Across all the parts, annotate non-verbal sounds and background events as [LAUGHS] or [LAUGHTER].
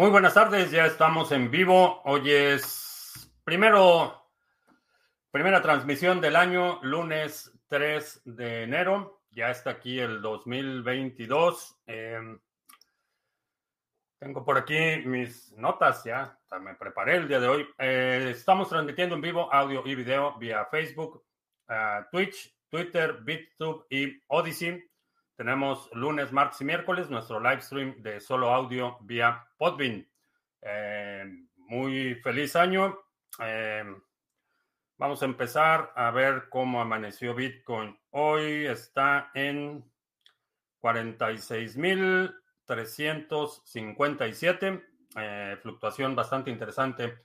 Muy buenas tardes, ya estamos en vivo. Hoy es primero, primera transmisión del año, lunes 3 de enero. Ya está aquí el 2022. Eh, tengo por aquí mis notas, ya me preparé el día de hoy. Eh, estamos transmitiendo en vivo audio y video vía Facebook, uh, Twitch, Twitter, BitTube y Odyssey. Tenemos lunes, martes y miércoles nuestro live stream de solo audio vía Podbean. Eh, muy feliz año. Eh, vamos a empezar a ver cómo amaneció Bitcoin. Hoy está en 46.357. Eh, fluctuación bastante interesante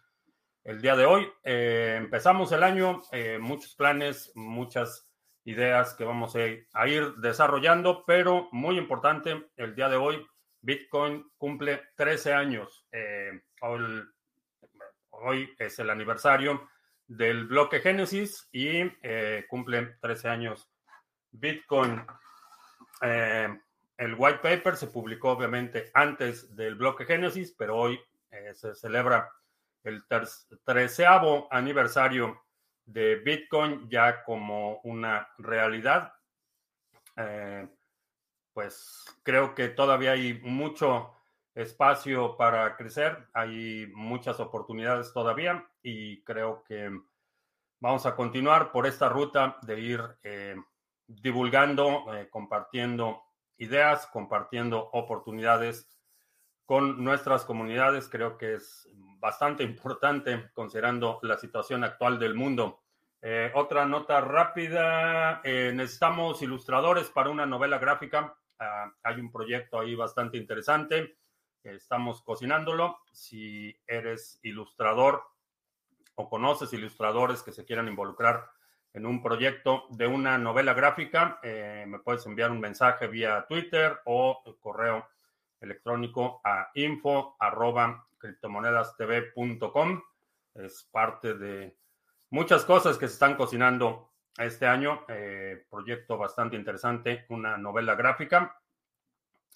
el día de hoy. empezamos el año, muchos planes, muchas ideas que vamos a ir desarrollando, pero muy importante, el día de hoy Bitcoin cumple 13 años. Eh, hoy, es el aniversario del bloque Génesis y eh, cumple 13 años Bitcoin. Eh, el white paper se publicó obviamente antes del bloque Génesis, pero hoy se celebra el treceavo aniversario de Bitcoin ya como una realidad. Eh, pues creo que todavía hay mucho espacio para crecer, hay muchas oportunidades todavía y creo que vamos a continuar por esta ruta de ir eh, divulgando, eh, compartiendo ideas, compartiendo oportunidades con nuestras comunidades. Creo que es bastante importante considerando la situación actual del mundo. Eh, otra nota rápida, eh, necesitamos ilustradores para una novela gráfica. Ah, hay un proyecto ahí bastante interesante. Estamos cocinándolo. Si eres ilustrador o conoces ilustradores que se quieran involucrar en un proyecto de una novela gráfica, eh, me puedes enviar un mensaje vía Twitter o correo electrónico a info arroba criptomonedastv.com. Es parte de muchas cosas que se están cocinando este año. Eh, proyecto bastante interesante, una novela gráfica.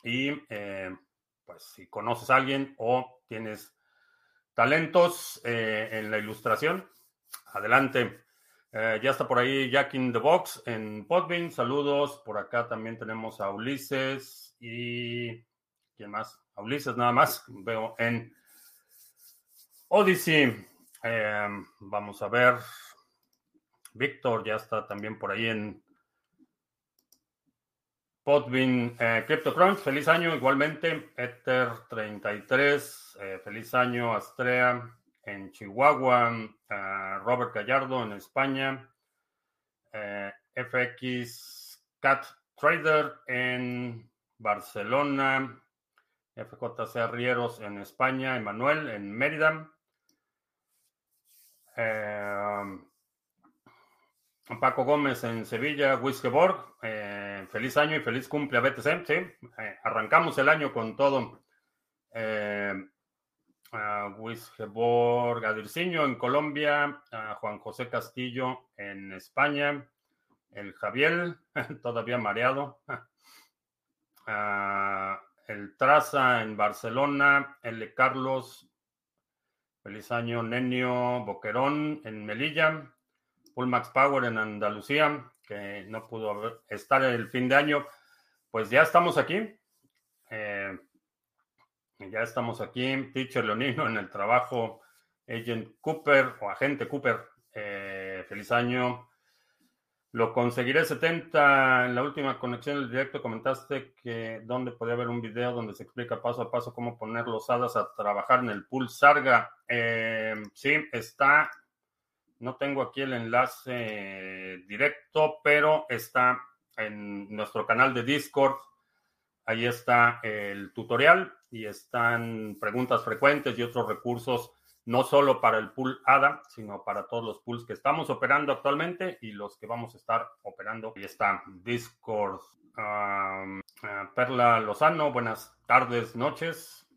Y eh, pues si conoces a alguien o tienes talentos eh, en la ilustración, adelante. ya está por ahí Jack in the Box en Podbean. Saludos. Por acá también tenemos a Ulises y ¿Quién más? A Ulises nada más. Veo en Odyssey. Em, vamos a ver. Víctor ya está también por ahí en Podbean. Eh, CryptoCrunch, feliz año igualmente. Ether 33, eh, feliz año. Astrea en Chihuahua. Eh, Robert Gallardo en España. FX Cat Trader en Barcelona. FJC Rieros en España, Emanuel en Mérida. Eh, Paco Gómez en Sevilla, Wiskeborg. Eh, feliz año y feliz cumple a BTC. Sí, eh, arrancamos el año con todo. Eh, Wiskeborg, Adirciño en Colombia, Juan José Castillo en España, el Javier, [LAUGHS] todavía mareado [LAUGHS] el Traza en Barcelona, el Carlos, feliz año, Nenio Boquerón en Melilla, Max Power en Andalucía, que no pudo estar el fin de año. Pues ya estamos aquí. Eh, ya estamos aquí. Teacher Leonino en el trabajo. Agent Cooper o Agente Cooper. Eh, feliz año. Lo conseguiré 70. En la última conexión del directo comentaste que donde podía haber un video donde se explica paso a paso cómo poner los hadas a trabajar en el pool Sarga. Eh, sí, está. No tengo aquí el enlace directo, pero está en nuestro canal de Discord. Ahí está el tutorial y están preguntas frecuentes y otros recursos no solo para el pool ADA, sino para todos los pools que estamos operando actualmente y los que vamos a estar operando. Ahí está Discord. Eh, Perla Lozano, buenas tardes, noches.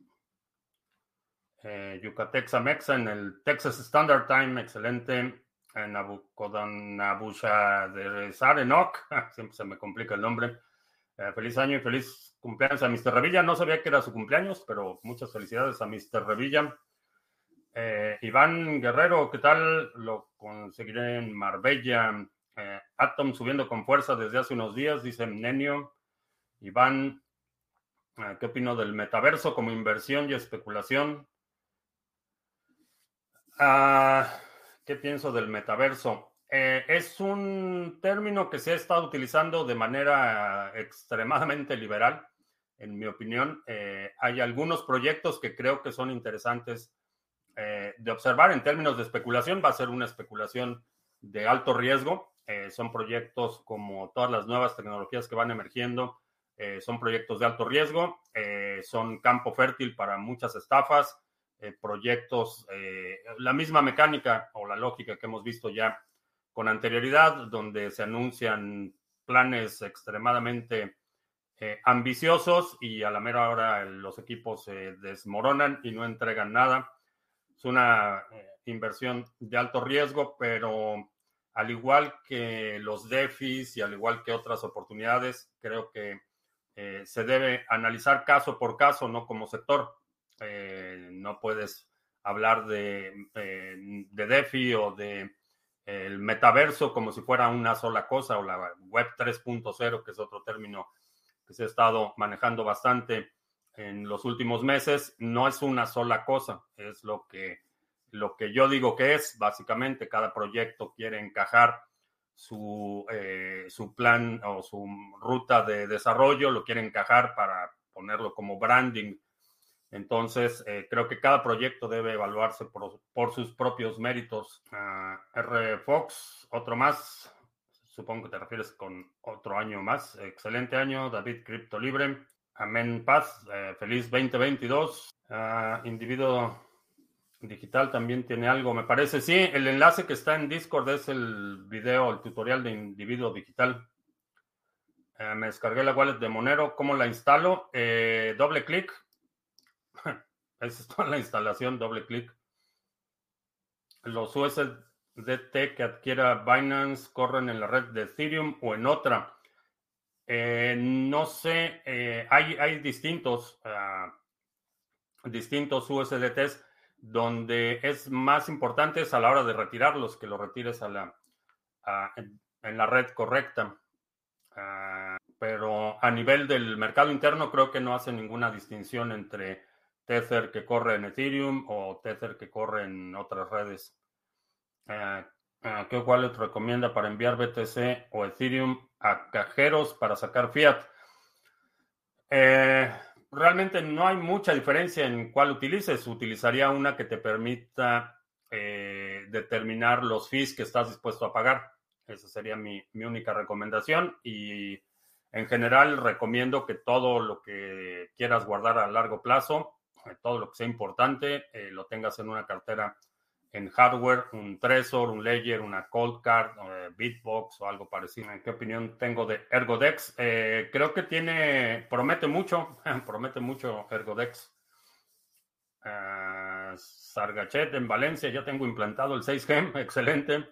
Eh, Yucatex Amexa en el Texas Standard Time, excelente. En Nabucodonosor de Sarenok, [LAUGHS] siempre se me complica el nombre. Eh, feliz año y feliz cumpleaños a Mr. Revilla. No sabía que era su cumpleaños, pero muchas felicidades a Mr. Revilla. Eh, Iván Guerrero, ¿qué tal? Lo conseguiré en Marbella. Eh, Atom subiendo con fuerza desde hace unos días, dice Nenio. Iván, eh, ¿qué opino del metaverso como inversión y especulación? Ah, ¿Qué pienso del metaverso? es un término que se ha estado utilizando de manera extremadamente liberal, en mi opinión. hay algunos proyectos que creo que son interesantes eh, de observar en términos de especulación. Va a ser una especulación de alto riesgo. Eh, son proyectos como todas las nuevas tecnologías que van emergiendo. Eh, son proyectos de alto riesgo. son campo fértil para muchas estafas. proyectos, la misma mecánica o la lógica que hemos visto ya con anterioridad, donde se anuncian planes extremadamente ambiciosos y a la mera hora los equipos se desmoronan y no entregan nada. Es una eh, inversión de alto riesgo, pero al igual que los DEFIs y al igual que otras oportunidades, creo que eh, se debe analizar caso por caso, no como sector. Eh, no puedes hablar de, de DeFi o de el metaverso como si fuera una sola cosa o la web 3.0, que es otro término que se ha estado manejando bastante en los últimos meses, no es una sola cosa, es lo que, lo que yo digo que es, básicamente cada proyecto quiere encajar su, eh, su plan o su ruta de desarrollo, lo quiere encajar para ponerlo como branding. Entonces, eh, creo que cada proyecto debe evaluarse por, sus propios méritos. Ah, R. Fox, otro más. Supongo que te refieres con otro año más. Excelente año, David Crypto Libre. Amén, paz. Eh, feliz 2022. Ah, individuo digital también tiene algo, me parece. Sí, el enlace que está en Discord es el video, el tutorial de individuo digital. Eh, me descargué la wallet de Monero. ¿Cómo la instalo? Eh, doble clic. [LAUGHS] Esa es toda la instalación, doble clic. Los USDT que adquiera Binance corren en la red de Ethereum o en otra. Eh, no sé, eh, hay, hay distintos, ah, distintos USDTs donde es más importante a la hora de retirarlos que lo retires a la, en, la red correcta. Ah, pero a nivel del mercado interno creo que no hace ninguna distinción entre Tether que corre en Ethereum o Tether que corre en otras redes. Ah, ¿Qué wallet recomienda para enviar BTC o Ethereum a cajeros para sacar fiat? Eh, realmente no hay mucha diferencia en cuál utilices. Utilizaría una que te permita eh, determinar los fees que estás dispuesto a pagar. Esa sería mi, mi, única recomendación. Y en general recomiendo que todo lo que quieras guardar a largo plazo, eh, todo lo que sea importante, lo tengas en una cartera en hardware, un Trezor, un Ledger, una Cold Card, eh, Bitbox o algo parecido. ¿Qué opinión tengo de Ergodex? Eh, creo que tiene, promete mucho, [LAUGHS] promete mucho Ergodex. Uh, Sargachet en Valencia, ya tengo implantado el 6G, [LAUGHS] excelente.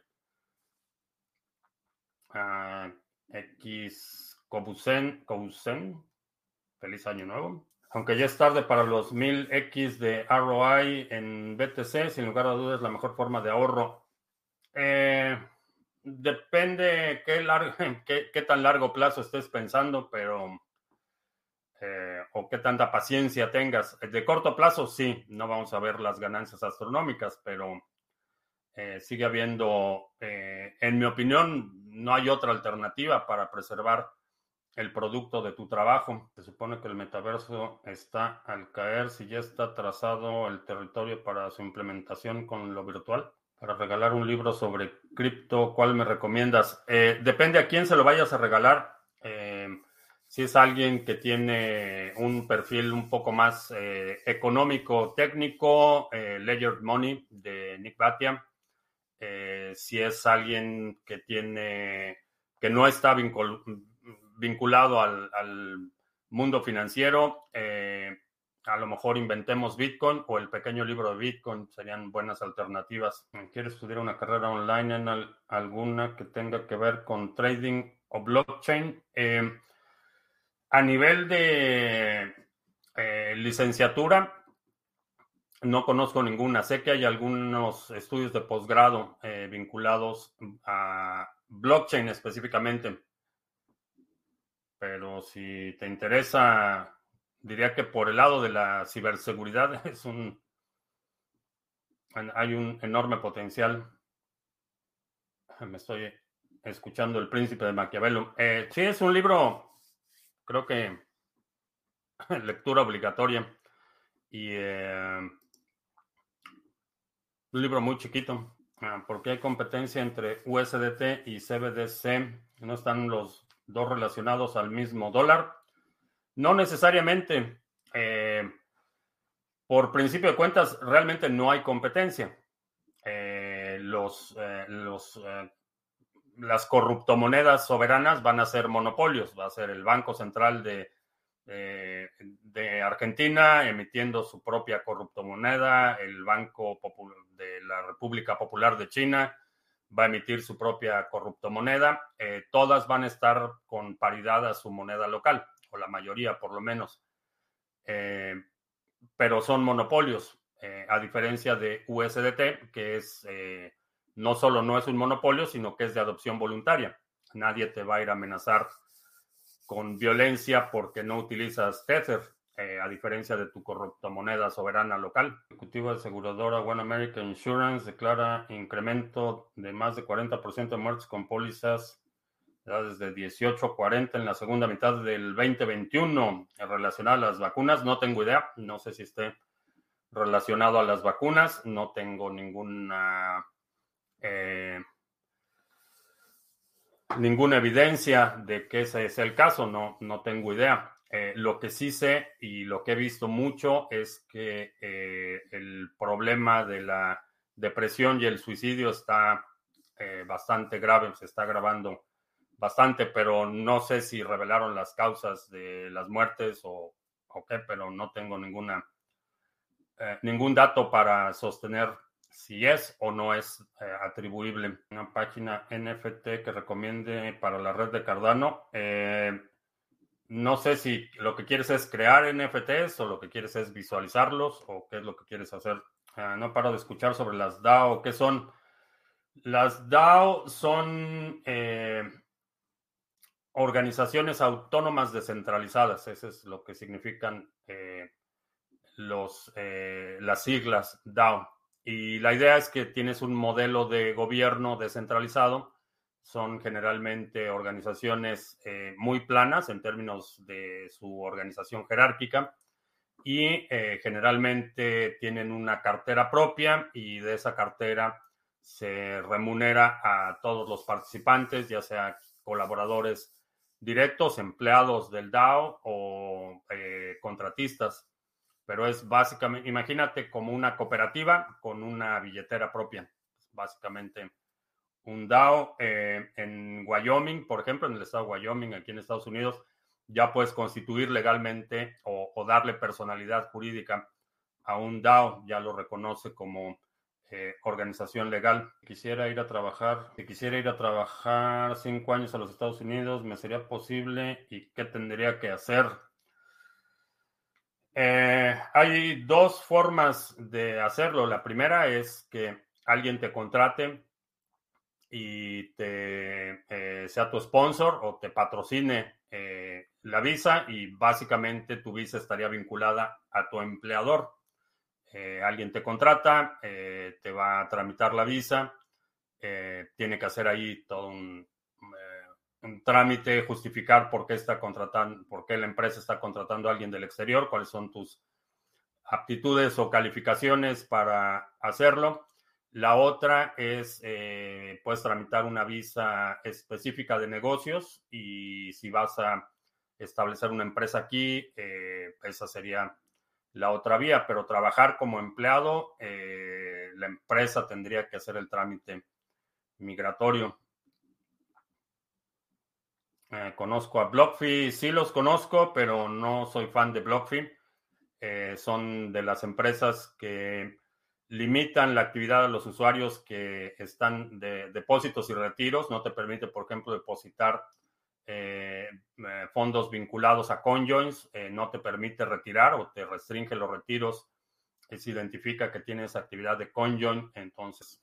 X Cobusen, Cobusen, feliz año nuevo. Aunque ya es tarde para los 1000X de ROI en BTC, sin lugar a dudas la mejor forma de ahorro. Eh, depende [LAUGHS] qué, qué, tan largo plazo estés pensando, pero eh, o qué tanta paciencia tengas. De corto plazo, sí, no vamos a ver las ganancias astronómicas, pero eh, sigue habiendo, en mi opinión, no hay otra alternativa para preservar el producto de tu trabajo. Se supone que el metaverso está al caer si ya está trazado el territorio para su implementación con lo virtual. Para regalar un libro sobre cripto, ¿cuál me recomiendas? Eh, depende a quién se lo vayas a regalar. Eh, si es alguien que tiene un perfil un poco más eh, económico, técnico, Ledger Money de Nick Batia. si es alguien que tiene que no está vinculado vinculado al, mundo financiero. Eh, a lo mejor inventemos Bitcoin o el pequeño libro de Bitcoin serían buenas alternativas. ¿Quieres estudiar una carrera online en alguna que tenga que ver con trading o blockchain? Eh, A nivel de eh, licenciatura, no conozco ninguna. Sé que hay algunos estudios de posgrado vinculados a blockchain específicamente. Pero si te interesa, diría que por el lado de la ciberseguridad [LAUGHS] es un hay un enorme potencial. Me estoy escuchando El Príncipe de Maquiavelo. Eh, sí, es un libro, creo que [LAUGHS] lectura obligatoria. Y eh, un libro muy chiquito, ah, porque hay competencia entre USDT y CBDC. No están los dos relacionados al mismo dólar. No necesariamente. Eh, por principio de cuentas, realmente no hay competencia. Eh, los, los las corruptomonedas soberanas van a ser monopolios, va a ser el Banco Central de, de Argentina emitiendo su propia corruptomoneda, el Banco de la República Popular de China va a emitir su propia corruptomoneda, eh, todas van a estar con paridad a su moneda local, o la mayoría por lo menos, eh, pero son monopolios, eh, a diferencia de USDT, que es no solo no es un monopolio, sino que es de adopción voluntaria. Nadie te va a ir a amenazar con violencia porque no utilizas Tether, eh, a diferencia de tu moneda soberana local. El ejecutivo de aseguradora One American Insurance declara incremento de más de 40% de muertes con pólizas desde 18 a 40 en la segunda mitad del 2021 relacionada a las vacunas. No tengo idea, no sé si esté relacionado a las vacunas, no tengo ninguna eh, ninguna evidencia de que ese es el caso, no, no tengo idea. Eh, lo que sí sé y lo que he visto mucho es que eh, el problema de la depresión y el suicidio está bastante grave, se está agravando bastante, pero no sé si revelaron las causas de las muertes o, o qué, pero no tengo ninguna, ningún dato para sostener si es o no es eh, atribuible. Una página NFT que recomiende para la red de Cardano. Eh, no sé si lo que quieres es crear NFTs o lo que quieres es visualizarlos o qué es lo que quieres hacer. Ah, no paro de escuchar sobre las DAO. ¿Qué son? Las DAO son eh, organizaciones autónomas descentralizadas. Eso es lo que significan los, las siglas DAO. Y la idea es que tienes un modelo de gobierno descentralizado. Son generalmente organizaciones eh, muy planas en términos de su organización jerárquica y eh, generalmente tienen una cartera propia y de esa cartera se remunera a todos los participantes, ya sea colaboradores directos, empleados del DAO o eh, contratistas. Pero es básicamente, imagínate como una cooperativa con una billetera propia, básicamente un DAO eh, en Wyoming, por ejemplo, en el estado de Wyoming, aquí en Estados Unidos, ya puedes constituir legalmente o, darle personalidad jurídica a un DAO, ya lo reconoce como eh, organización legal. Quisiera ir a trabajar, si quisiera ir a trabajar cinco años a los Estados Unidos, ¿me sería posible y qué tendría que hacer? Eh, hay dos formas de hacerlo. La primera es que alguien te contrate y te eh, sea tu sponsor o te patrocine eh, la visa y básicamente tu visa estaría vinculada a tu empleador. alguien te contrata, te va a tramitar la visa, tiene que hacer ahí todo un, un trámite, justificar por qué está contratando, por qué la empresa está contratando a alguien del exterior, cuáles son tus aptitudes o calificaciones para hacerlo. La otra es, eh, puedes tramitar una visa específica de negocios y si vas a establecer una empresa aquí, eh, esa sería la otra vía, pero trabajar como empleado, eh, la empresa tendría que hacer el trámite migratorio. Eh, conozco a BlockFi, sí los conozco, pero no soy fan de BlockFi. Son de las empresas que limitan la actividad de los usuarios que están de depósitos y retiros. No te permite, por ejemplo, depositar fondos vinculados a CoinJoins, no te permite retirar o te restringe los retiros se identifica que tienes actividad de CoinJoin, entonces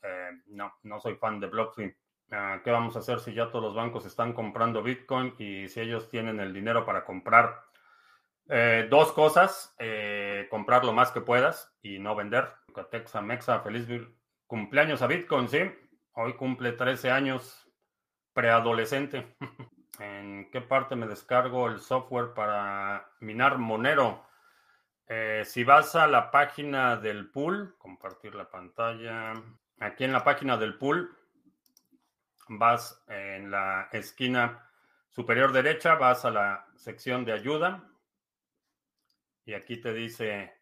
no, no soy fan de BlockFi. Ah, ¿Qué vamos a hacer si ya todos los bancos están comprando Bitcoin y si ellos tienen el dinero para comprar? Eh, dos cosas, eh, comprar lo más que puedas y no vender. Texa Mexa, feliz cumpleaños a Bitcoin, sí. Hoy cumple 13 años, preadolescente. [LAUGHS] ¿En qué parte me descargo el software para minar Monero? Eh, si vas a la página del pool, compartir la pantalla. Aquí en la página del pool, vas en la esquina superior derecha, vas a la sección de ayuda y aquí te dice,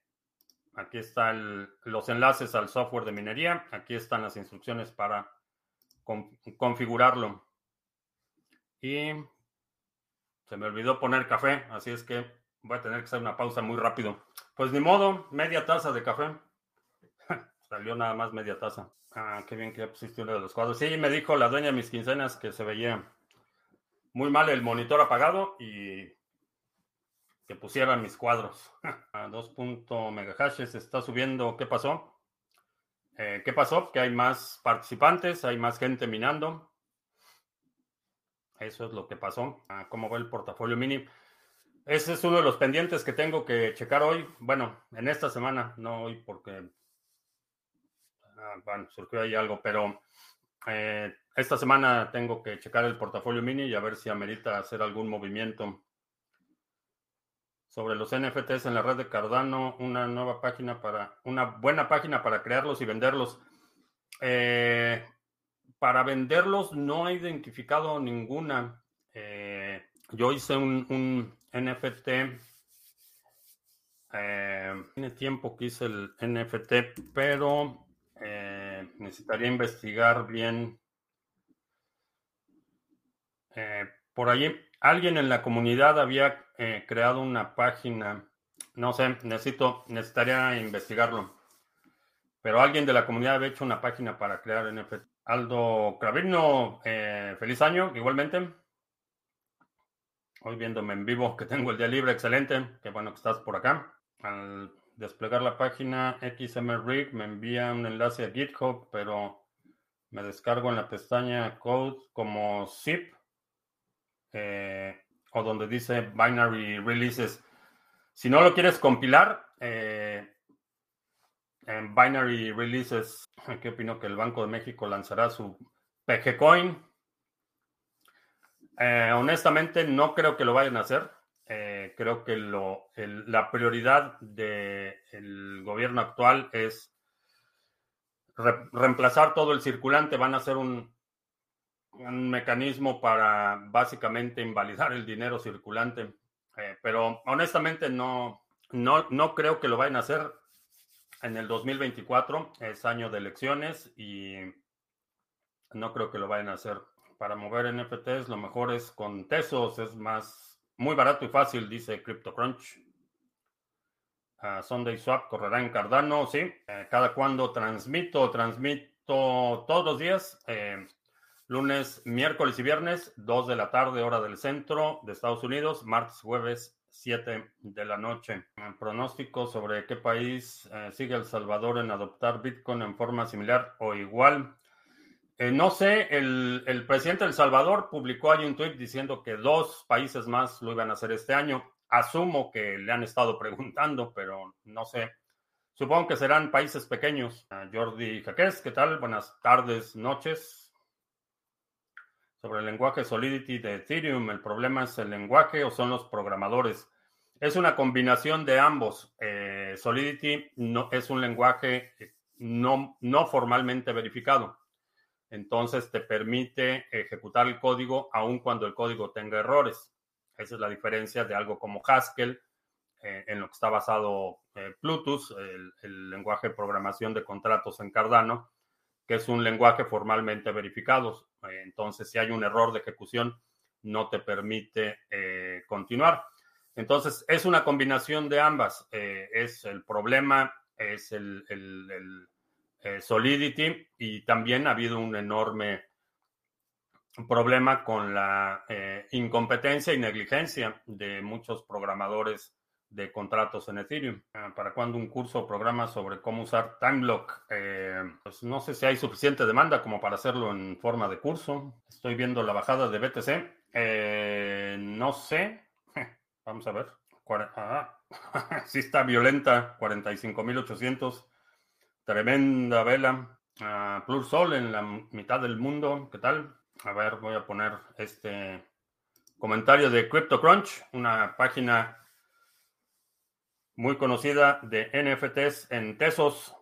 aquí están los enlaces al software de minería, aquí están las instrucciones para configurarlo. Y se me olvidó poner café, así es que voy a tener que hacer una pausa muy rápido. Pues ni modo, media taza de café. [LAUGHS] Salió nada más media taza. Ah, qué bien que ya pusiste uno de los cuadros. Sí, me dijo la dueña de mis quincenas que se veía muy mal el monitor apagado y que pusieran mis cuadros. [LAUGHS] A 2. megahashes está subiendo. ¿Qué pasó? Eh, ¿Qué pasó? Que hay más participantes, hay más gente minando. Eso es lo que pasó. Ah, ¿Cómo va el portafolio mini? Ese es uno de los pendientes que tengo que checar hoy. Bueno, en esta semana, no hoy porque Ah, bueno, surgió ahí algo, pero eh, esta semana tengo que checar el portafolio mini y a ver si amerita hacer algún movimiento. Sobre los NFTs en la red de Cardano, una nueva página para, una buena página para crearlos y venderlos. Eh, para venderlos no he identificado ninguna. Eh, yo hice un, NFT. tiene tiempo que hice el NFT, pero eh, necesitaría investigar bien. Eh, por allí, alguien en la comunidad había eh, creado una página. No sé, necesito, necesitaría investigarlo. Pero alguien de la comunidad había hecho una página para crear NFT. Aldo Cravino, feliz año, igualmente. Hoy viéndome en vivo que tengo el día libre, excelente. Qué bueno que estás por acá. Al desplegar la página XMRig me envía un enlace a GitHub, pero me descargo en la pestaña Code como zip eh, o donde dice Binary Releases. Si no lo quieres compilar, eh, en Binary Releases, [LAUGHS] ¿qué opino que el Banco de México lanzará su PG Coin? Eh, honestamente, no creo que lo vayan a hacer. Eh, creo que lo, la prioridad del gobierno actual es reemplazar todo el circulante. Van a ser un, un, mecanismo para básicamente invalidar el dinero circulante. Eh, pero honestamente no, no, no creo que lo vayan a hacer en el 2024. Es año de elecciones y no creo que lo vayan a hacer. Para mover NFTs lo mejor es con Tesos, es más muy barato y fácil, dice CryptoCrunch. Uh, Sunday Swap correrá en Cardano, sí. Eh, cada cuando transmito, transmito todos los días, eh, lunes, miércoles y viernes, 2 de la tarde, hora del centro de Estados Unidos, martes, jueves, 7 de la noche. pronóstico sobre qué país eh, sigue El Salvador en adoptar Bitcoin en forma similar o igual. Eh, no sé, el, presidente de El Salvador publicó ahí un tuit diciendo que dos países más lo iban a hacer este año. Asumo que le han estado [LAUGHS] preguntando, pero no sé. Supongo que serán países pequeños. Ah, Jordi Jaquez, ¿qué tal? Buenas tardes, noches. Sobre el lenguaje Solidity de Ethereum, ¿el problema es el lenguaje o son los programadores? Es una combinación de ambos. Eh, Solidity no, es un lenguaje no, no formalmente verificado entonces te permite ejecutar el código aun cuando el código tenga errores. Esa es la diferencia de algo como Haskell, eh, en lo que está basado eh, Plutus, el, lenguaje de programación de contratos en Cardano, que es un lenguaje formalmente verificado. Eh, entonces, si hay un error de ejecución, no te permite continuar. Entonces, es una combinación de ambas. es el problema, es el eh, Solidity y también ha habido un enorme problema con la eh, incompetencia y negligencia de muchos programadores de contratos en Ethereum. Ah, ¿Para cuando un curso o programa sobre cómo usar TimeBlock? Eh, pues no sé si hay suficiente demanda como para hacerlo en forma de curso. Estoy viendo la bajada de BTC. Eh, no sé. [LAUGHS] Vamos a ver. Ah, [LAUGHS] sí está violenta. 45.800. Tremenda vela. Plur Sol en la mitad del mundo. ¿Qué tal? A ver, voy a poner este comentario de CryptoCrunch, una página muy conocida de NFTs en Tesos.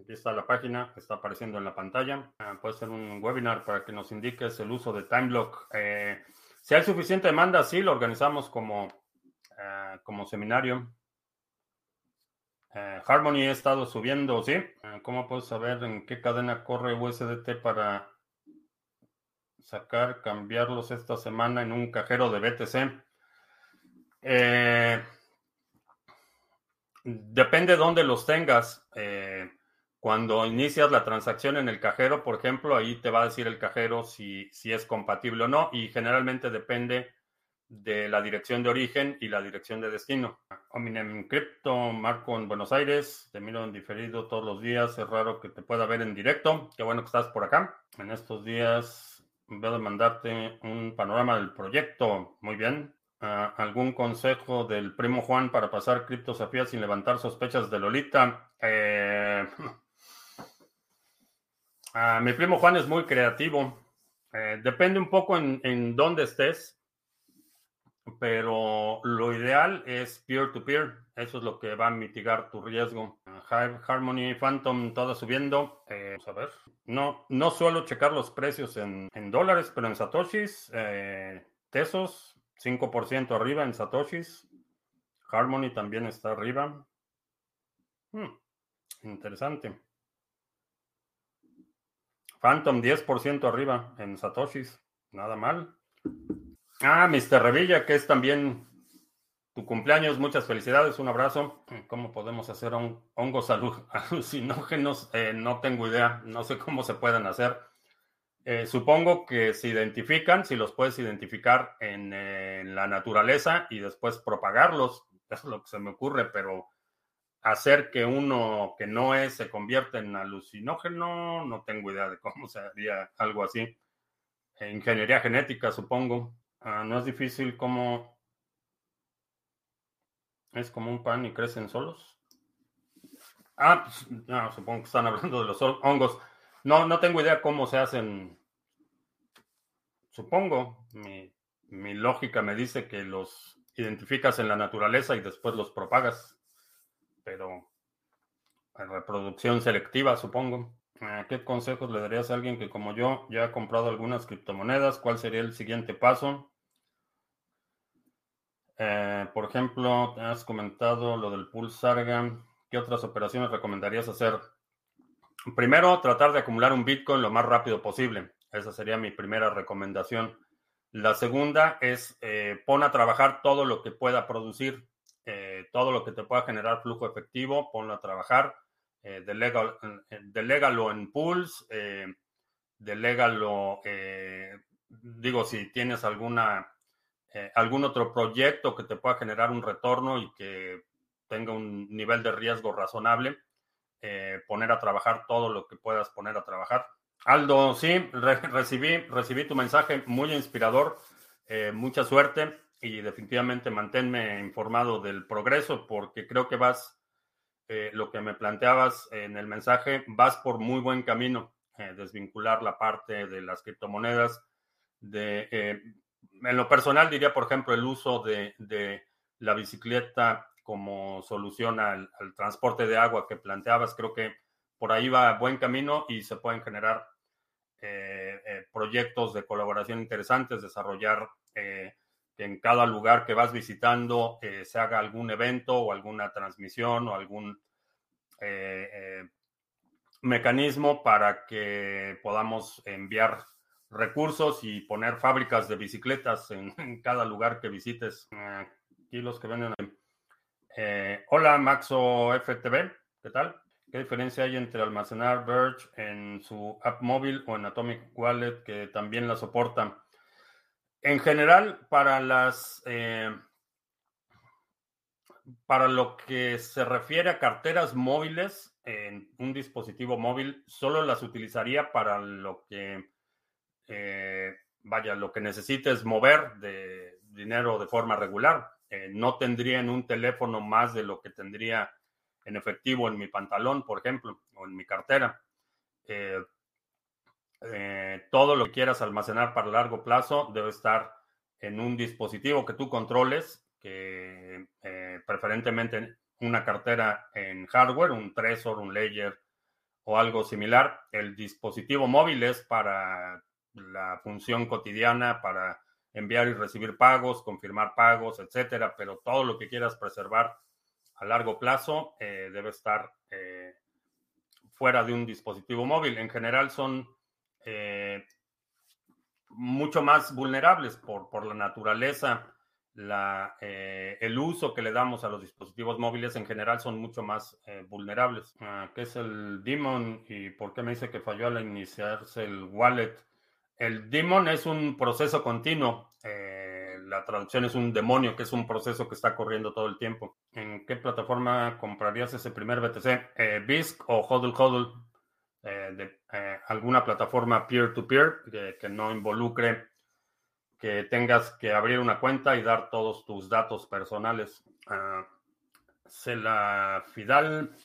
Aquí está la página está apareciendo en la pantalla. Ah, puede ser un webinar para que nos indiques el uso de TimeBlock. Eh, si hay suficiente demanda, sí, lo organizamos como, eh, como seminario. Eh, Harmony ha estado subiendo, ¿sí? ¿Cómo puedo saber en qué cadena corre USDT para sacar, cambiarlos esta semana en un cajero de BTC? Eh, Depende de dónde los tengas. Eh, cuando inicias la transacción en el cajero, por ejemplo, ahí te va a decir el cajero si, si es compatible o no y generalmente depende de la dirección de origen y la dirección de destino. Ominem Crypto, Marco en Buenos Aires, te miro en diferido todos los días, es raro que te pueda ver en directo, qué bueno que estás por acá. En estos días voy a mandarte un panorama del proyecto, muy bien. ¿Algún consejo del primo Juan para pasar criptosafía sin levantar sospechas de Lolita? Eh, ah, mi primo Juan es muy creativo. Eh, depende un poco en, en, dónde estés, pero lo ideal es peer-to-peer. Eso es lo que va a mitigar tu riesgo. Hive, Harmony, Phantom, todo subiendo. Eh, vamos a ver. No, no suelo checar los precios en, en dólares, pero en satoshis, tesos, 5% arriba en Satoshis. Harmony también está arriba. Hmm, interesante. Phantom 10% arriba en Satoshis. Nada mal. Ah, Mr. Revilla, que es también tu cumpleaños. Muchas felicidades. Un abrazo. ¿Cómo podemos hacer hongos [LAUGHS] alucinógenos? Eh, no tengo idea. No sé cómo se pueden hacer. Eh, supongo que se identifican, si los puedes identificar en, la naturaleza y después propagarlos, eso es lo que se me ocurre, pero hacer que uno que no es se convierta en alucinógeno, no tengo idea de cómo [LAUGHS] se haría algo así. ingeniería genética, supongo. Ah, no es difícil como... Es como un pan y crecen solos. Ah, pues, no, supongo que están [LAUGHS] hablando de los hongos. No, no tengo idea cómo se hacen. Supongo, mi, mi lógica me dice que los identificas en la naturaleza y después los propagas. Pero reproducción selectiva, supongo. Eh, ¿Qué consejos le darías a alguien que como yo ya ha comprado algunas criptomonedas? ¿Cuál sería el siguiente paso? Eh, por ejemplo, has comentado lo del pool. ¿Qué otras operaciones recomendarías hacer? Primero, tratar de acumular un Bitcoin lo más rápido posible. Esa sería mi primera recomendación. La segunda es eh, pon a trabajar todo lo que pueda producir, eh, todo lo que te pueda generar flujo efectivo, ponlo a trabajar, eh, delégalo en pools, eh, delégalo, digo, si tienes alguna, algún otro proyecto que te pueda generar un retorno y que tenga un nivel de riesgo razonable, eh, poner a trabajar todo lo que puedas poner a trabajar. Aldo, sí, recibí, recibí tu mensaje muy inspirador. Eh, mucha suerte y definitivamente manténme informado del progreso porque creo que vas, eh, lo que me planteabas en el mensaje, vas por muy buen camino. desvincular la parte de las criptomonedas. De, en lo personal diría, por ejemplo, el uso de, de la bicicleta como solución al, transporte de agua que planteabas. Creo que por ahí va buen camino y se pueden generar eh, eh, proyectos de colaboración interesantes, desarrollar eh, que en cada lugar que vas visitando se haga algún evento o alguna transmisión o algún mecanismo para que podamos enviar recursos y poner fábricas de bicicletas en, en cada lugar que visites. aquí los que venden eh, hola Maxo FTV, ¿qué tal? ¿Qué diferencia hay entre almacenar Verge en su app móvil o en Atomic Wallet que también la soporta? En general, para las eh, para lo que se refiere a carteras móviles en un dispositivo móvil, solo las utilizaría para lo que eh, vaya, lo que necesites mover de dinero de forma regular. Eh, no tendría en un teléfono más de lo que tendría en efectivo en mi pantalón, por ejemplo, o en mi cartera. Eh, todo lo que quieras almacenar para largo plazo debe estar en un dispositivo que tú controles, que eh, preferentemente una cartera en hardware, un Trezor, un Ledger o algo similar. El dispositivo móvil es para la función cotidiana, para enviar y recibir pagos, confirmar pagos, etcétera, pero todo lo que quieras preservar a largo plazo eh, debe estar fuera de un dispositivo móvil. En general son eh, mucho más vulnerables por, por la naturaleza. La, eh, el uso que le damos a los dispositivos móviles en general son mucho más eh, vulnerables. Ah, ¿Qué es el daemon y por qué me dice que falló al iniciarse el wallet? El daemon es un proceso continuo. la traducción es un demonio, que es un proceso que está corriendo todo el tiempo. ¿En qué plataforma comprarías ese primer BTC? BISC o HODL HODL? Eh, eh, alguna plataforma peer-to-peer que, no involucre que tengas que abrir una cuenta y dar todos tus datos personales. Uh, la Fidal.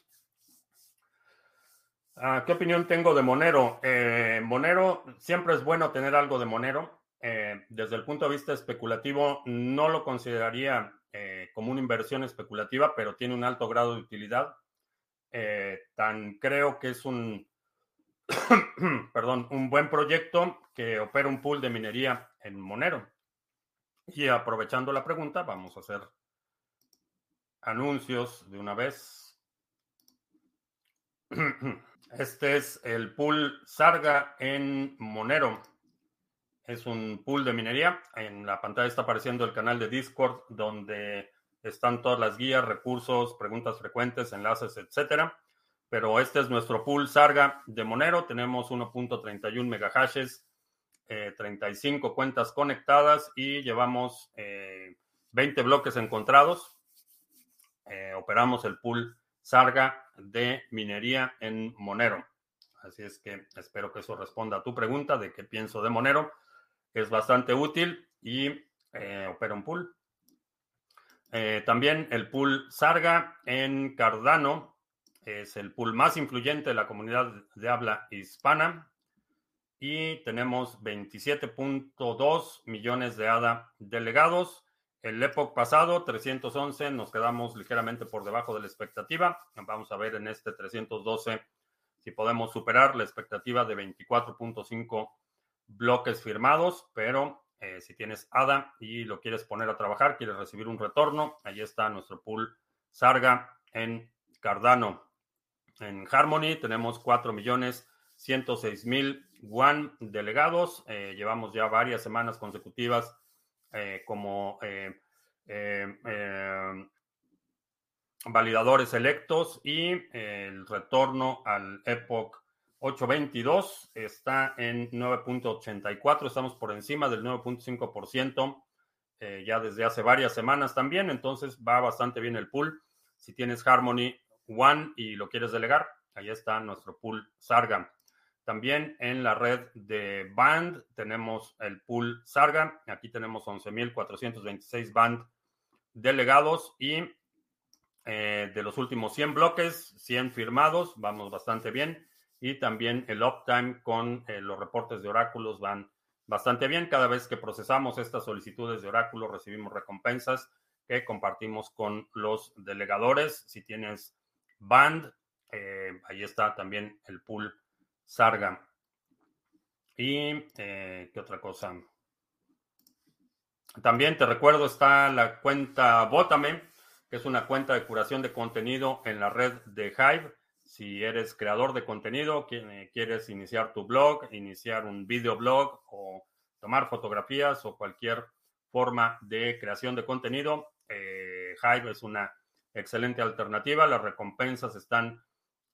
Ah, ¿Qué opinión tengo de Monero? Eh, Monero, siempre es bueno tener algo de Monero. desde el punto de vista especulativo, no lo consideraría como una inversión especulativa, pero tiene un alto grado de utilidad. tan creo que es un [COUGHS] perdón, un buen proyecto que opera un pool de minería en Monero. Y aprovechando la pregunta, vamos a hacer anuncios de una vez. [COUGHS] Este es el pool Sarga en Monero. Es un pool de minería. En la pantalla está apareciendo el canal de Discord donde están todas las guías, recursos, preguntas frecuentes, enlaces, etcétera pero este es nuestro pool Sarga de Monero. Tenemos 1.31 megahashes, 35 eh, cuentas conectadas y llevamos 20 eh, bloques encontrados. Eh, operamos el pool Sarga de minería en Monero. Así es que espero que eso responda a tu pregunta de qué pienso de Monero. Es bastante útil y opera un pool. también el pool Sarga en Cardano es el pool más influyente de la comunidad de habla hispana y tenemos 27.2 millones de ADA delegados. El Epoch pasado, 311, nos quedamos ligeramente por debajo de la expectativa. Vamos a ver en este 312 si podemos superar la expectativa de 24.5 bloques firmados, pero eh, si tienes ADA y lo quieres poner a trabajar, quieres recibir un retorno, ahí está nuestro pool Sarga en Cardano. En Harmony tenemos 4 millones 106 mil One delegados. Eh, llevamos ya varias semanas consecutivas eh, como eh, validadores electos y el retorno al Epoch 822 está en 9.84. Estamos por encima del 9.5% ya desde hace varias semanas también. Entonces va bastante bien el pool. Si tienes Harmony, One y lo quieres delegar, ahí está nuestro pool Sarga. También en la red de Band tenemos el pool Sarga. Aquí tenemos 11.426 Band delegados y eh, de los últimos 100 bloques, 100 firmados, vamos bastante bien. Y también el uptime con eh, los reportes de oráculos van bastante bien. Cada vez que procesamos estas solicitudes de oráculo recibimos recompensas que compartimos con los delegadores. Si tienes Band. Eh, ahí está también el pool Sarga. Y eh, qué otra cosa. También te recuerdo está la cuenta Botame, que es una cuenta de curación de contenido en la red de Hive. Si eres creador de contenido, eh, quieres iniciar tu blog, iniciar un videoblog o tomar fotografías o cualquier forma de creación de contenido, Hive es una excelente alternativa. Las recompensas están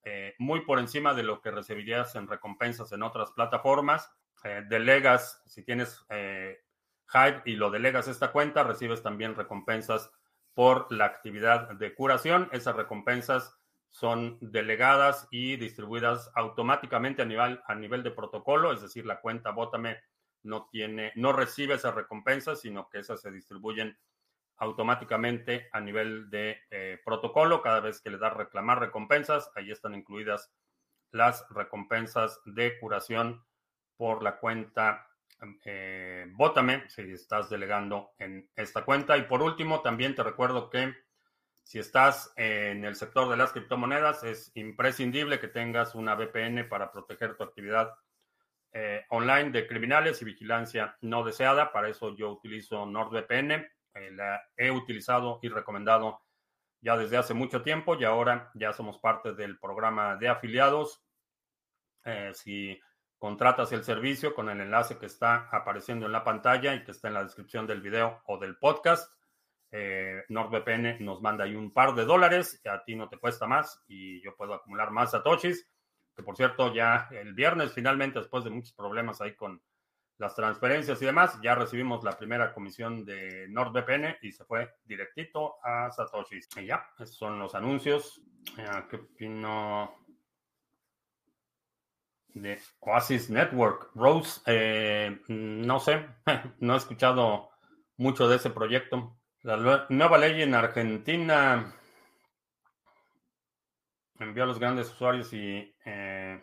eh, muy por encima de lo que recibirías en recompensas en otras plataformas. Eh, delegas, si tienes Hive y lo delegas esta cuenta, recibes también recompensas por la actividad de curación. Esas recompensas son delegadas y distribuidas automáticamente a nivel, a nivel de protocolo, es decir, la cuenta Bótame no tiene, no recibe esas recompensas, sino que esas se distribuyen automáticamente a nivel de eh, protocolo. Cada vez que le das reclamar recompensas, ahí están incluidas las recompensas de curación por la cuenta eh, Bótame, si estás delegando en esta cuenta. Y por último, también te recuerdo que si estás en el sector de las criptomonedas, es imprescindible que tengas una VPN para proteger tu actividad eh, online de criminales y vigilancia no deseada. Para eso yo utilizo NordVPN. Eh, la he utilizado y recomendado ya desde hace mucho tiempo y ahora ya somos parte del programa de afiliados. Eh, si contratas el servicio con el enlace que está apareciendo en la pantalla y que está en la descripción del video o del podcast, NordVPN nos manda ahí un par de dólares, a ti no te cuesta más y yo puedo acumular más satoshis que por cierto ya el viernes finalmente, después de muchos problemas ahí con las transferencias y demás, ya recibimos la primera comisión de NordVPN y se fue directito a Satoshi. Y ya, esos son los anuncios. ¿Qué opino de Oasis Network? Rose, eh, no sé, [LAUGHS] no he escuchado mucho de ese proyecto. La nueva ley en Argentina envió a los grandes usuarios y eh,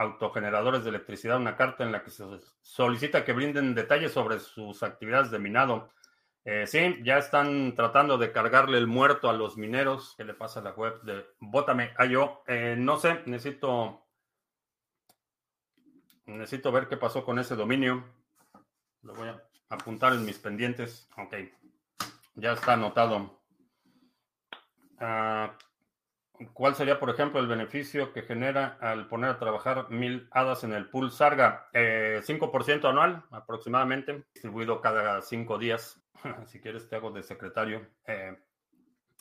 autogeneradores de electricidad una carta en la que se solicita que brinden detalles sobre sus actividades de minado. Eh, sí, ya están tratando de cargarle el muerto a los mineros. ¿Qué le pasa a la web de Bótame yo eh, no sé, necesito necesito ver qué pasó con ese dominio. Lo voy a apuntar en mis pendientes. Ok, ya está anotado. Ah, ¿Cuál sería, por ejemplo, el beneficio que genera al poner a trabajar mil hadas en el pool Sarga? 5% eh, anual aproximadamente, distribuido cada cinco días. [LAUGHS] si quieres, te hago de secretario. Eh,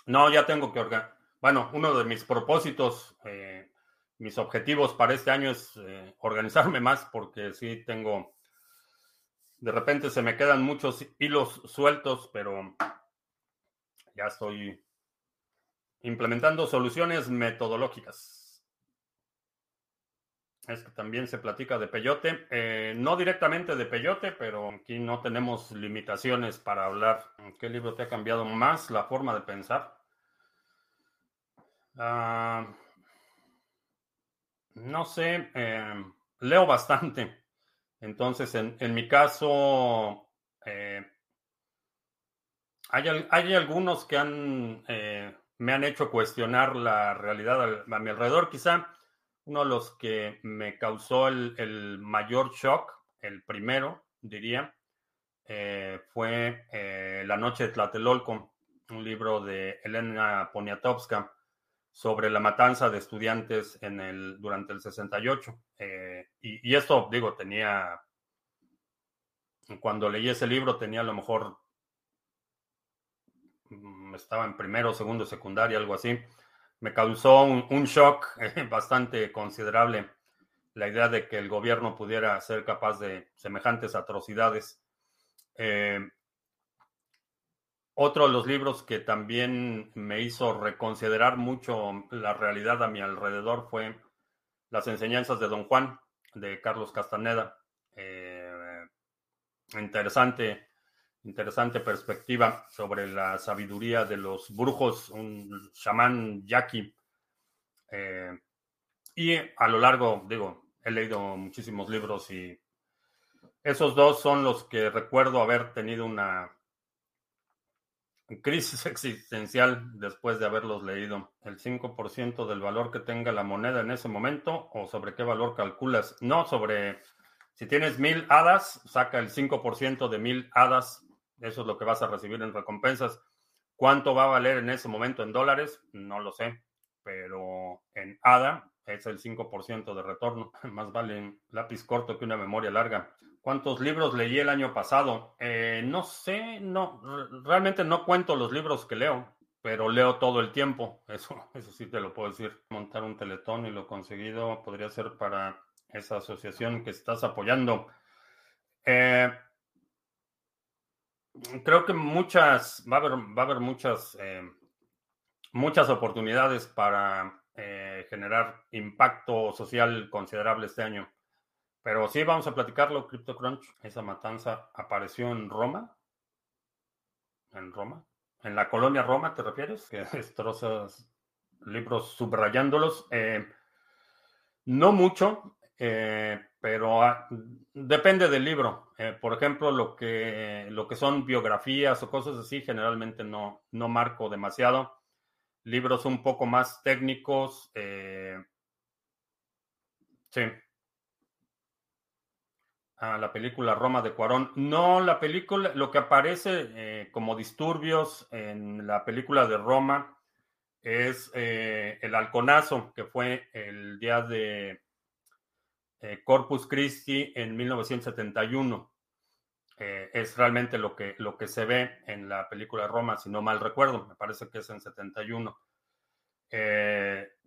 no, ya tengo que organizar. Bueno, uno de mis propósitos, eh, mis objetivos para este año es organizarme más porque sí tengo, de repente se me quedan muchos hilos sueltos, pero ya estoy implementando soluciones metodológicas. Es que también se platica de peyote. Eh, no directamente de peyote, pero aquí no tenemos limitaciones para hablar. ¿Qué libro te ha cambiado más la forma de pensar? Ah, no sé, eh, leo bastante. Entonces, en, mi caso, eh, hay, hay, algunos que han me han hecho cuestionar la realidad a mi alrededor. Quizá uno de los que me causó el, mayor shock, el primero, diría, eh, fue eh, La Noche de Tlatelolco, un libro de Elena Poniatowska sobre la matanza de estudiantes en el, durante el 68. Eh, y, y, esto, digo, tenía, cuando leí ese libro tenía a lo mejor Mm, estaba en primero, segundo, secundaria, algo así, me causó un, shock bastante considerable la idea de que el gobierno pudiera ser capaz de semejantes atrocidades. Eh, otro de los libros que también me hizo reconsiderar mucho la realidad a mi alrededor fue Las enseñanzas de Don Juan, de Carlos Castaneda. Eh, interesante interesante perspectiva sobre la sabiduría de los brujos, un chamán yaqui. Eh, y a lo largo, digo, he leído muchísimos libros y esos dos son los que recuerdo haber tenido una crisis [LAUGHS] existencial después de haberlos leído. El 5% del valor que tenga la moneda en ese momento o sobre qué valor calculas. No, sobre si tienes mil hadas, saca el 5% de mil hadas eso es lo que vas a recibir en recompensas. ¿Cuánto va a valer en ese momento en dólares? No lo sé, pero en ADA es el 5% de retorno. [LAUGHS] Más vale un lápiz corto que una memoria larga. ¿Cuántos libros leí el año pasado? Eh, no sé, no, realmente no cuento los libros que leo. pero leo todo el tiempo. [LAUGHS] Eso, eso sí te lo puedo decir. Montar un teletón y lo conseguido podría ser para esa asociación que estás apoyando. Eh, creo que muchas, va a haber, va a haber muchas, eh, muchas oportunidades para eh, generar impacto social considerable este año. Pero sí, vamos a platicarlo, CryptoCrunch. Esa matanza apareció en Roma. En Roma. En la colonia Roma, ¿te refieres? Que [LAUGHS] destrozas libros subrayándolos. Eh, no mucho, pero ah, depende del libro. Eh, por ejemplo, lo que, lo que son biografías o cosas así, generalmente no, no marco demasiado. Libros un poco más técnicos. sí, a la película Roma de Cuarón. No, la película, lo que aparece eh, como disturbios en la película de Roma es eh, el halconazo, que fue el día de eh, Corpus Christi en 1971. es realmente lo que, lo que se ve en la película Roma, si no mal recuerdo, me parece que es en 71.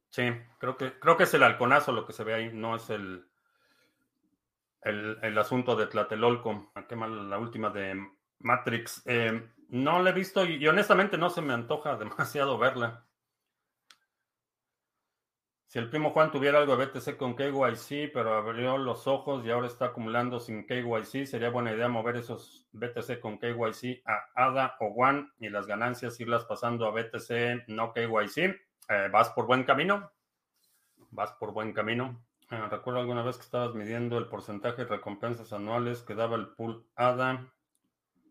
sí, creo que, creo que es el halconazo lo que se ve ahí, no es el, el, asunto de Tlatelolco. Qué mal la última de Matrix. Eh, no la he visto y, honestamente no se me antoja [LAUGHS] demasiado verla. Si el primo Juan tuviera algo de BTC con KYC, pero abrió los ojos y ahora está acumulando sin KYC, sería buena idea mover esos BTC con KYC a ADA o One y las ganancias irlas pasando a BTC no KYC. Eh, ¿Vas por buen camino? ¿Vas por buen camino? Ah, recuerdo alguna vez que estabas midiendo el porcentaje de recompensas anuales que daba el pool ADA.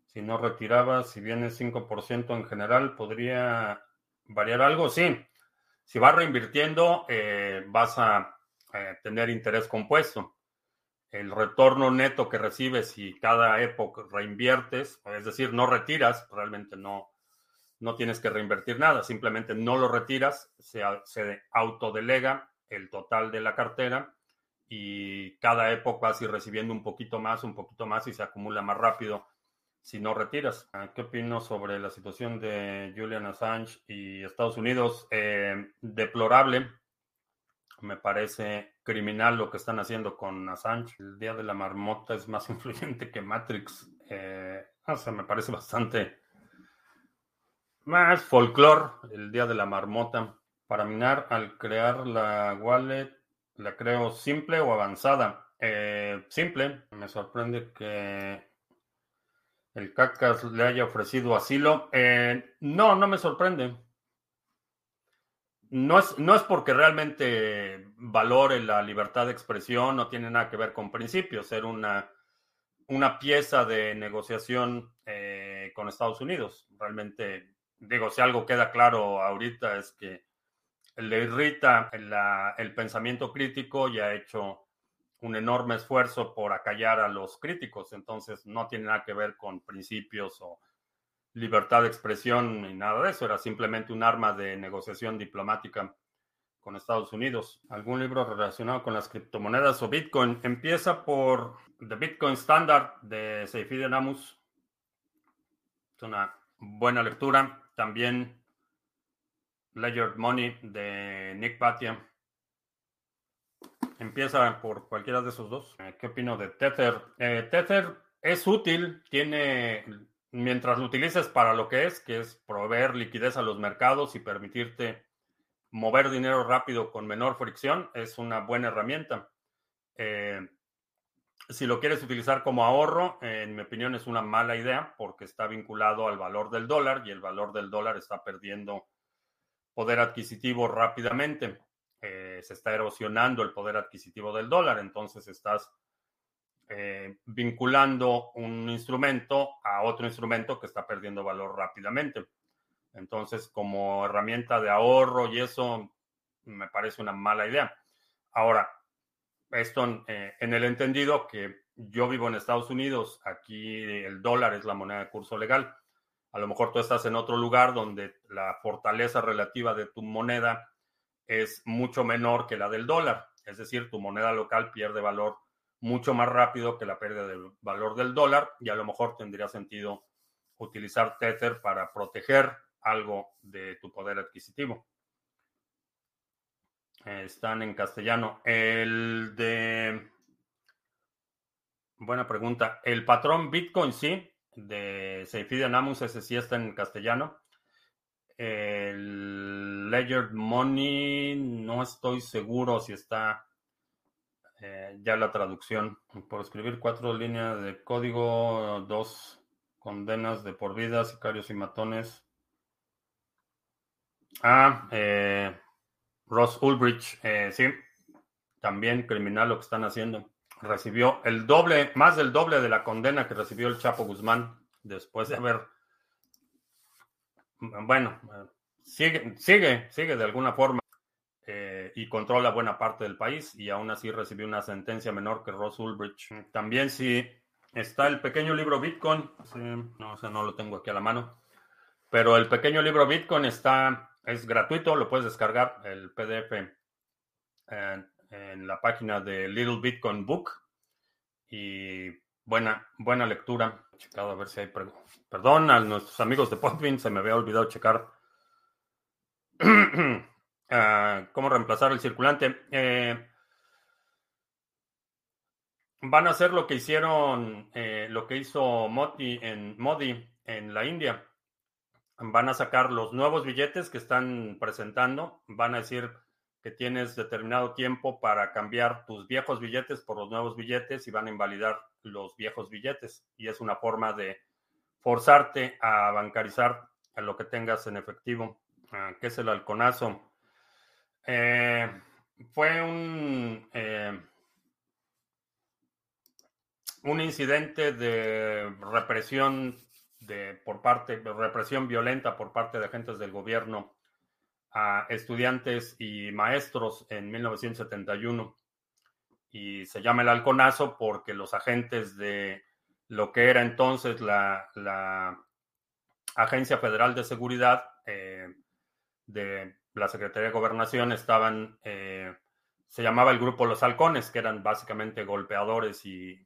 Si no retirabas, si viene 5% en general, ¿podría variar algo? Sí. Si vas reinvirtiendo, eh, vas a tener interés compuesto. El retorno neto que recibes si cada época reinviertes, es decir, no retiras, realmente no, no tienes que reinvertir nada, simplemente no lo retiras, se, se autodelega el total de la cartera y cada época vas a ir recibiendo un poquito más, un poquito más y se acumula más rápido si no retiras. Ah, ¿Qué opino sobre la situación de Julian Assange y Estados Unidos? Eh, deplorable. Me parece criminal lo que están haciendo con Assange. El Día de la Marmota es más [LAUGHS] influyente que Matrix. Eh, o sea, me parece bastante más folclore el Día de la Marmota. Para minar, al crear la wallet, ¿la creo simple o avanzada? Eh, simple. Me sorprende que el CACAS le haya ofrecido asilo. Eh, no, no me sorprende. No es, no es porque realmente valore la libertad de expresión, no tiene nada que ver con principios, ser una, una pieza de negociación eh, con Estados Unidos. Realmente, digo, si algo queda claro ahorita es que le irrita el pensamiento crítico y ha hecho un enorme esfuerzo por acallar a los críticos. Entonces no tiene nada que ver con principios o libertad de expresión ni nada de eso. Era simplemente un arma de negociación diplomática con Estados Unidos. ¿Algún libro relacionado con las criptomonedas o Bitcoin? Empieza por The Bitcoin Standard de Seyfried Namus. Es una buena lectura. También Ledger Money de Nick Batia. Empieza por cualquiera de esos dos. Eh, ¿Qué opino de Tether? Eh, Tether es útil, tiene, mientras lo utilices para lo que es, que es proveer liquidez a los mercados y permitirte mover dinero rápido con menor fricción, es una buena herramienta. Eh, si lo quieres utilizar como ahorro, en mi opinión es una mala idea porque está vinculado al valor del dólar y el valor del dólar está perdiendo poder adquisitivo rápidamente. Eh, se está erosionando el poder adquisitivo del dólar, entonces estás eh, vinculando un instrumento a otro instrumento que está perdiendo valor rápidamente. Entonces, como herramienta de ahorro y eso, me parece una mala idea. Ahora, esto eh, en el entendido que yo vivo en Estados Unidos, aquí el dólar es la moneda de curso legal. A lo mejor tú estás en otro lugar donde la fortaleza relativa de tu moneda es mucho menor que la del dólar. Es decir, tu moneda local pierde valor mucho más rápido que la pérdida del valor del dólar y a lo mejor tendría sentido utilizar Tether para proteger algo de tu poder adquisitivo. Están en castellano. El de... Buena pregunta. El patrón Bitcoin sí, de Seyfide Namus, ese sí está en castellano. El Ledger Money, no estoy seguro si está eh, ya la traducción. Por escribir cuatro líneas de código, dos condenas de por vida, sicarios y matones. Ah, eh, Ross Ulbricht, eh, sí, también criminal lo que están haciendo. Recibió el doble, más del doble de la condena que recibió el Chapo Guzmán después de haber, bueno, sigue, sigue, sigue de alguna forma eh, y controla buena parte del país y aún así recibió una sentencia menor que Ross Ulbricht. También sí está el pequeño libro Bitcoin, no, sé, no lo tengo aquí a la mano, pero el pequeño libro Bitcoin está es gratuito, lo puedes descargar el PDF en, la página de Little Bitcoin Book. Y buena, buena lectura. Checado a ver si hay. Perdón a nuestros amigos de Podbean, se me había olvidado checar. [CLEARS THROAT] Ah, ¿Cómo reemplazar el circulante? Eh, van a hacer lo que hicieron, eh, lo que hizo Modi en, Modi en la India van a sacar los nuevos billetes que están presentando, van a decir que tienes determinado tiempo para cambiar tus viejos billetes por los nuevos billetes y van a invalidar los viejos billetes. Y es una forma de forzarte a bancarizar lo que tengas en efectivo, que es el halconazo. Eh, fue un, eh, un incidente de represión de, por parte de represión violenta por parte de agentes del gobierno a estudiantes y maestros en 1971. Y se llama el halconazo porque los agentes de lo que era entonces la, Agencia Federal de Seguridad eh, de la Secretaría de Gobernación estaban, eh, se llamaba el grupo Los Halcones, que eran básicamente golpeadores y,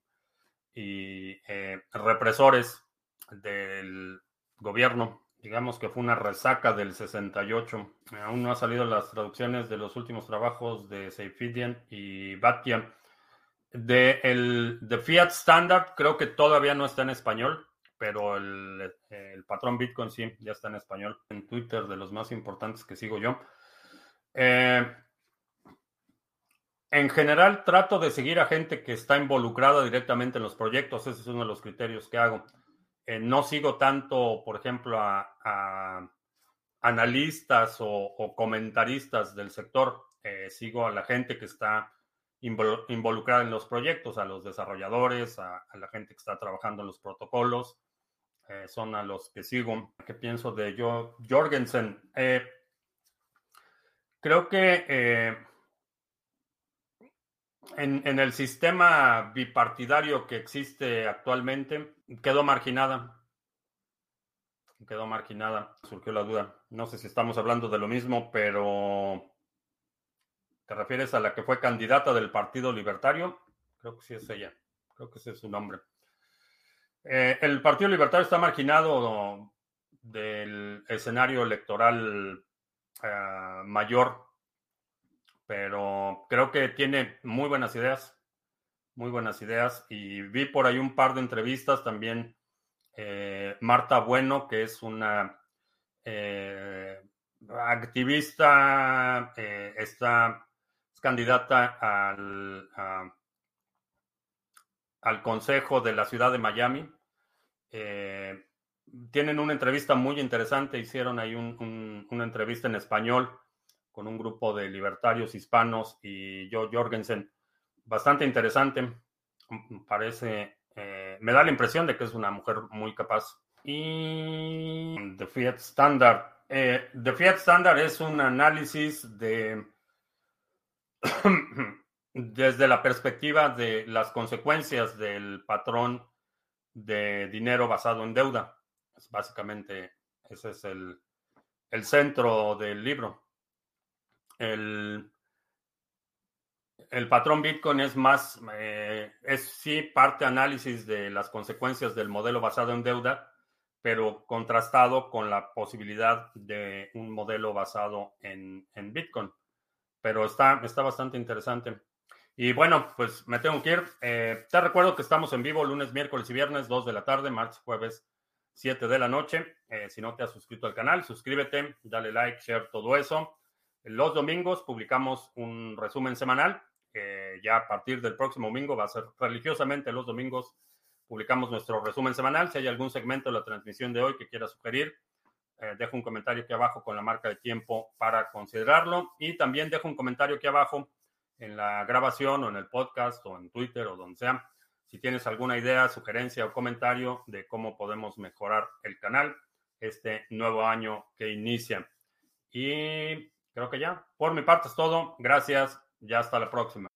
y eh, represores del gobierno. Digamos que fue una resaca del 68. Aún no han salido las traducciones de los últimos trabajos de Seyfidian y Batia. De el de Fiat Standard creo que todavía no está en español, pero el, patrón Bitcoin sí ya está en español. En Twitter de los más importantes que sigo yo. Eh, en general trato de seguir a gente que está involucrada directamente en los proyectos. Ese es uno de los criterios que hago. Eh, no sigo tanto, por ejemplo, a, analistas o, comentaristas del sector. Eh, sigo a la gente que está involucrada en los proyectos, a los desarrolladores, a, la gente que está trabajando en los protocolos. Eh, son a los que sigo. ¿Qué pienso de yo, Jorgensen? creo que en, el sistema bipartidario que existe actualmente, quedó marginada. Quedó marginada, surgió la duda. No sé si estamos hablando de lo mismo, pero ¿te refieres a la que fue candidata del Partido Libertario? Creo que sí es ella. Creo que ese es su nombre. Eh, el Partido Libertario está marginado del escenario electoral eh, mayor pero creo que tiene muy buenas ideas, muy buenas ideas. Y vi por ahí un par de entrevistas también. Eh, Marta Bueno, que es una activista, está es candidata al, al Consejo de la Ciudad de Miami. Tienen una entrevista muy interesante, hicieron ahí una entrevista en español con un grupo de libertarios hispanos y yo, Jorgensen. Bastante interesante. Parece, eh, me da la impresión de que es una mujer muy capaz. Y The Fiat Standard. Eh, The Fiat Standard es un análisis de [COUGHS] desde la perspectiva de las consecuencias del patrón de dinero basado en deuda. Es básicamente, ese es el, el centro del libro. El, el patrón Bitcoin es más, eh, es sí parte análisis de las consecuencias del modelo basado en deuda, pero contrastado con la posibilidad de un modelo basado en, en Bitcoin. Pero está, está bastante interesante. Y bueno, pues me tengo que ir. Eh, te recuerdo que estamos en vivo lunes, miércoles y viernes, 2 de la tarde, martes, jueves, 7 de la noche. Eh, si no te has suscrito al canal, suscríbete, dale like, share, todo eso. Los domingos publicamos un resumen semanal. ya a partir del próximo domingo va a ser religiosamente los domingos publicamos nuestro resumen semanal. Si hay algún segmento de la transmisión de hoy que quiera sugerir, eh, dejo un comentario aquí abajo con la marca de tiempo para considerarlo. Y también dejo un comentario aquí abajo en la grabación o en el podcast o en Twitter o donde sea. Si tienes alguna idea, sugerencia o comentario de cómo podemos mejorar el canal este nuevo año que inicia. Y creo que ya, por mi parte es todo. Gracias. Ya hasta la próxima.